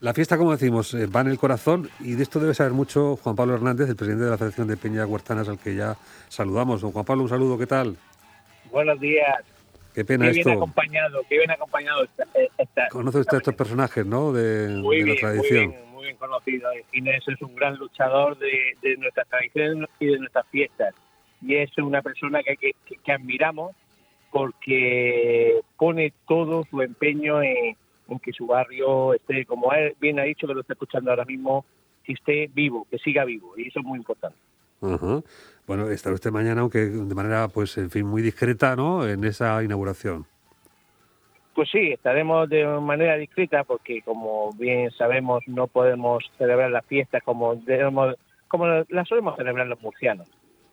La fiesta, como decimos, eh, va en el corazón y de esto debe saber mucho Juan Pablo Hernández, el presidente de la Federación de Peñas Huertanas, al que ya saludamos. Don Juan Pablo, un saludo, ¿qué tal? Buenos días. Qué pena qué esto. Bien acompañado, qué bien acompañado esta, esta ¿Conoce usted a estos personajes, no? De, muy de bien, la tradición. Muy bien, muy bien conocido. Inés es un gran luchador de, de nuestras tradiciones y de nuestras fiestas. Y es una persona que, que, que admiramos porque pone todo su empeño en, en, que su barrio esté, como él bien ha dicho, que lo está escuchando ahora mismo, que esté vivo, que siga vivo. Y eso es muy importante. Bueno, estará usted mañana, aunque de manera, pues, en fin, muy discreta, ¿no? En esa inauguración. Pues sí, estaremos de manera discreta porque, como bien sabemos, no podemos celebrar las fiestas como debemos, como las solemos celebrar los murcianos.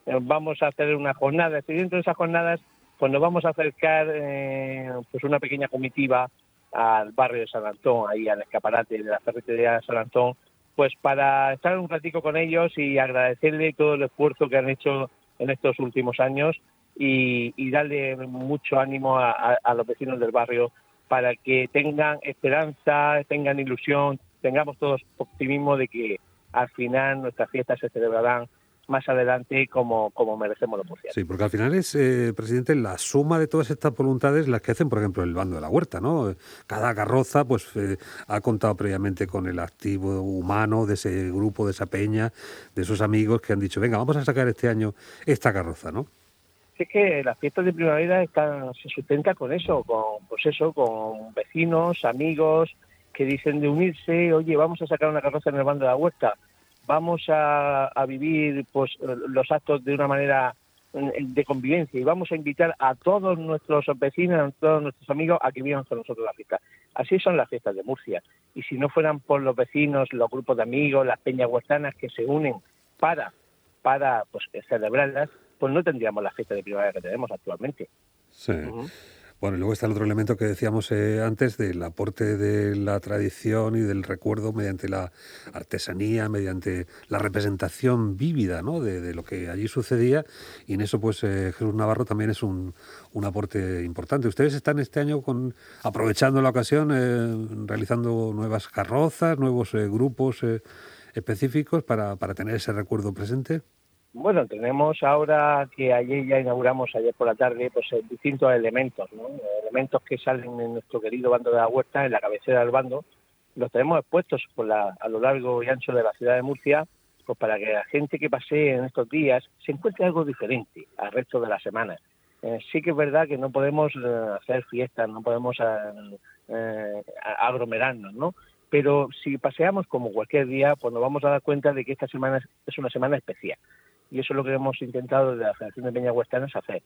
Vamos a hacer una jornada, y dentro de esas jornadas, pues nos vamos a acercar, eh, pues una pequeña comitiva al barrio de San Antón, ahí al escaparate de la ferretería de San Antón, pues para estar un ratico con ellos y agradecerle todo el esfuerzo que han hecho en estos últimos años y, darle mucho ánimo a, los vecinos del barrio para que tengan esperanza, tengan ilusión, tengamos todos optimismo de que al final nuestras fiestas se celebrarán más adelante como, como merecemos los murcianos. Sí, porque al final es, eh, presidente, la suma de todas estas voluntades las que hacen, por ejemplo, el bando de la huerta, ¿no? Cada carroza, pues, eh, ha contado previamente con el activo humano de ese grupo, de esa peña, de esos amigos que han dicho, venga, vamos a sacar este año esta carroza, ¿no? es que las fiestas de primavera están, se sustenta con eso, con pues eso, con vecinos, amigos que dicen de unirse, oye, vamos a sacar una carroza en el bando de la huerta, vamos a, a vivir pues los actos de una manera de convivencia y vamos a invitar a todos nuestros vecinos, a todos nuestros amigos a que vivan con nosotros la fiesta. Así son las fiestas de Murcia. Y si no fueran por los vecinos, los grupos de amigos, las peñas huertanas que se unen para, para pues, celebrarlas, pues no tendríamos la fiesta de primavera que tenemos actualmente. Sí. Uh -huh. Bueno, y luego está el otro elemento que decíamos eh, antes del aporte de la tradición y del recuerdo mediante la artesanía, mediante la representación vívida de, lo que allí sucedía. Y en eso, pues, eh, Jesús Navarro también es un, un, aporte importante. Ustedes están este año con, aprovechando la ocasión, eh, realizando nuevas carrozas, nuevos eh, grupos eh, específicos para, para tener ese recuerdo presente. Bueno, tenemos ahora que ayer ya inauguramos, ayer por la tarde, pues distintos elementos, ¿no? Elementos que salen en nuestro querido bando de la huerta, en la cabecera del bando, los tenemos expuestos por la, a lo largo y ancho de la ciudad de Murcia, pues para que la gente que pase en estos días se encuentre algo diferente al resto de la semana. Eh, sí que es verdad que no podemos eh, hacer fiestas, no podemos eh, aglomerarnos, ¿no? Pero si paseamos como cualquier día, pues nos vamos a dar cuenta de que esta semana es una semana especial y eso es lo que hemos intentado desde la Federación de Peñas Huertanas hacer.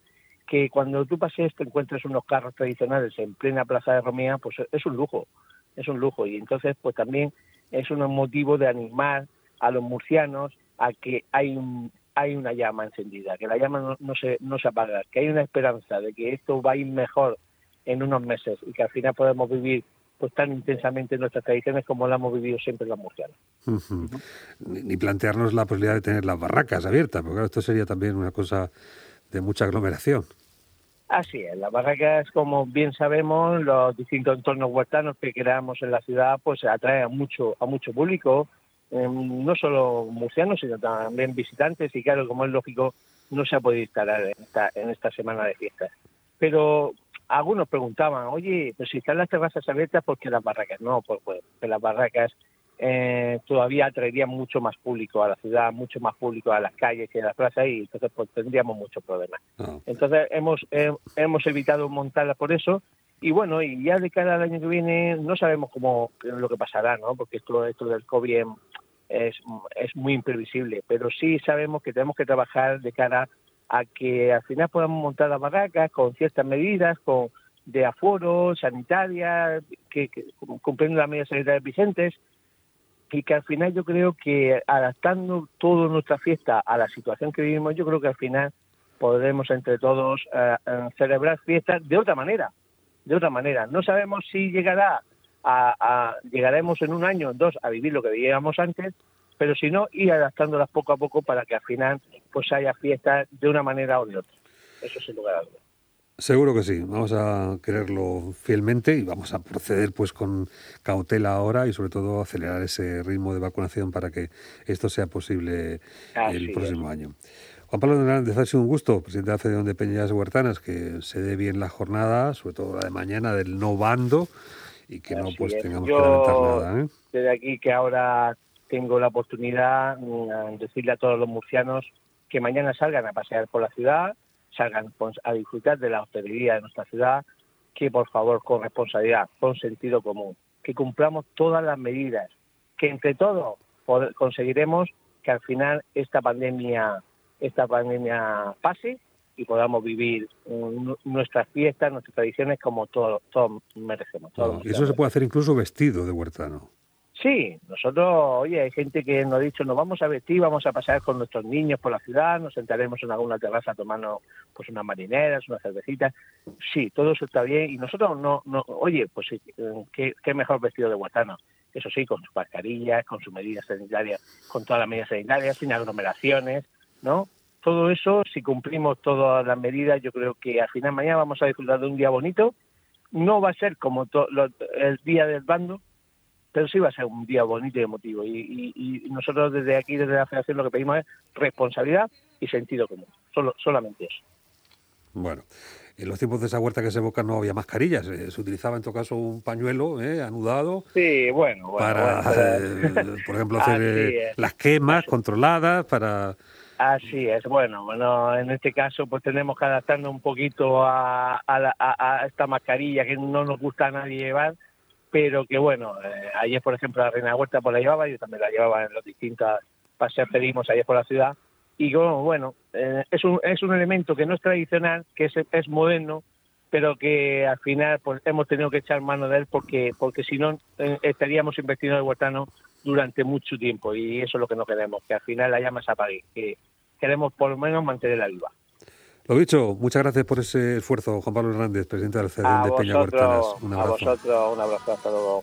Que cuando tú pases te encuentres unos carros tradicionales en plena plaza de Romea, pues es un lujo, es un lujo. Y entonces, pues también es un motivo de animar a los murcianos a que hay un, hay una llama encendida, que la llama no, no, se, no se apaga, que hay una esperanza de que esto va a ir mejor en unos meses y que al final podemos vivir pues tan intensamente nuestras tradiciones como la hemos vivido siempre los murcianos. Uh -huh. ni, plantearnos la posibilidad de tener las barracas abiertas, porque claro, esto sería también una cosa de mucha aglomeración. Así es, las barracas, como bien sabemos, los distintos entornos huertanos que creamos en la ciudad, pues atraen a mucho, a mucho público, eh, no solo murcianos, sino también visitantes, y claro, como es lógico, no se ha podido instalar en esta, en esta semana de fiestas. Pero algunos preguntaban, oye, pues si están las terrazas abiertas, ¿por qué las barracas? No, pues, pues las barracas eh, todavía atraerían mucho más público a la ciudad, mucho más público a las calles y a las plazas y entonces pues tendríamos muchos problemas. Oh. Entonces hemos, eh, hemos evitado montarlas por eso y bueno, y ya de cara al año que viene no sabemos cómo lo que pasará, ¿no? Porque esto, esto del COVID es, es muy imprevisible, pero sí sabemos que tenemos que trabajar de cara a que al final podamos montar las barracas con ciertas medidas, con de aforo, sanitaria, que, que cumpliendo las medidas sanitarias vigentes, y que al final yo creo que adaptando toda nuestra fiesta a la situación que vivimos, yo creo que al final podremos entre todos uh, celebrar fiestas de otra manera, de otra manera. No sabemos si llegará a, a llegaremos en un año o dos a vivir lo que vivíamos antes, pero si no, ir adaptándolas poco a poco para que al final pues haya fiestas de una manera o de otra. Eso sin lugar a dudas. Seguro que sí, vamos a quererlo fielmente y vamos a proceder pues con cautela ahora y sobre todo acelerar ese ritmo de vacunación para que esto sea posible el próximo año. Juan Pablo Hernández, ha sido un gusto, presidente de la Federación de Peñas Huertanas, que se dé bien la jornada, sobre todo la de mañana del no bando y que no pues tengamos que lamentar nada. ¿eh? Desde aquí que ahora tengo la oportunidad de mm, decirle a todos los murcianos que mañana salgan a pasear por la ciudad, salgan a disfrutar de la hostelería de nuestra ciudad, que por favor con responsabilidad, con sentido común, que cumplamos todas las medidas, que entre todos conseguiremos que al final esta pandemia, esta pandemia pase y podamos vivir nuestras fiestas, nuestras tradiciones como todos merecemos. y eso se puede hacer incluso vestido de huertano. Sí, nosotros, oye, hay gente que nos ha dicho, nos vamos a vestir, vamos a pasar con nuestros niños por la ciudad, nos sentaremos en alguna terraza a tomarnos pues unas marineras, unas cervecitas. Sí, todo eso está bien y nosotros no, no oye, pues qué, qué mejor vestido de guatano. Eso sí, con sus mascarillas, con sus medidas sanitarias, con todas las medidas sanitarias, sin aglomeraciones, ¿no? Todo eso, si cumplimos todas las medidas, yo creo que al final mañana vamos a disfrutar de un día bonito. No va a ser como el día del bando, pero sí va a ser un día bonito y emotivo. Y, nosotros desde aquí, desde la Federación, lo que pedimos es responsabilidad y sentido común. Solo, solamente eso. Bueno, en los tiempos de esa huerta que se evoca no había mascarillas, eh, se utilizaba en todo caso un pañuelo eh, anudado. Sí, bueno, para, eh, por ejemplo, hacer las quemas controladas, para... Así es, bueno, bueno, en este caso pues tenemos que adaptarnos un poquito a, a esta mascarilla que no nos gusta a nadie llevar, pero que bueno, eh, ayer por ejemplo la Reina Huerta pues la llevaba, yo también la llevaba en los distintos paseos que dimos ayer por la ciudad, y bueno, bueno eh, es, un, es un elemento que no es tradicional, que es, es moderno, pero que al final pues hemos tenido que echar mano de él porque porque si no eh, estaríamos invirtiendo en el huertano durante mucho tiempo y eso es lo que no queremos, que al final la llama se apague, que queremos por lo menos mantenerla viva. Lo dicho, muchas gracias por ese esfuerzo, Juan Pablo Hernández, presidente de la Federación de Peña Huertanas. Un abrazo. A vosotros, un abrazo, hasta luego.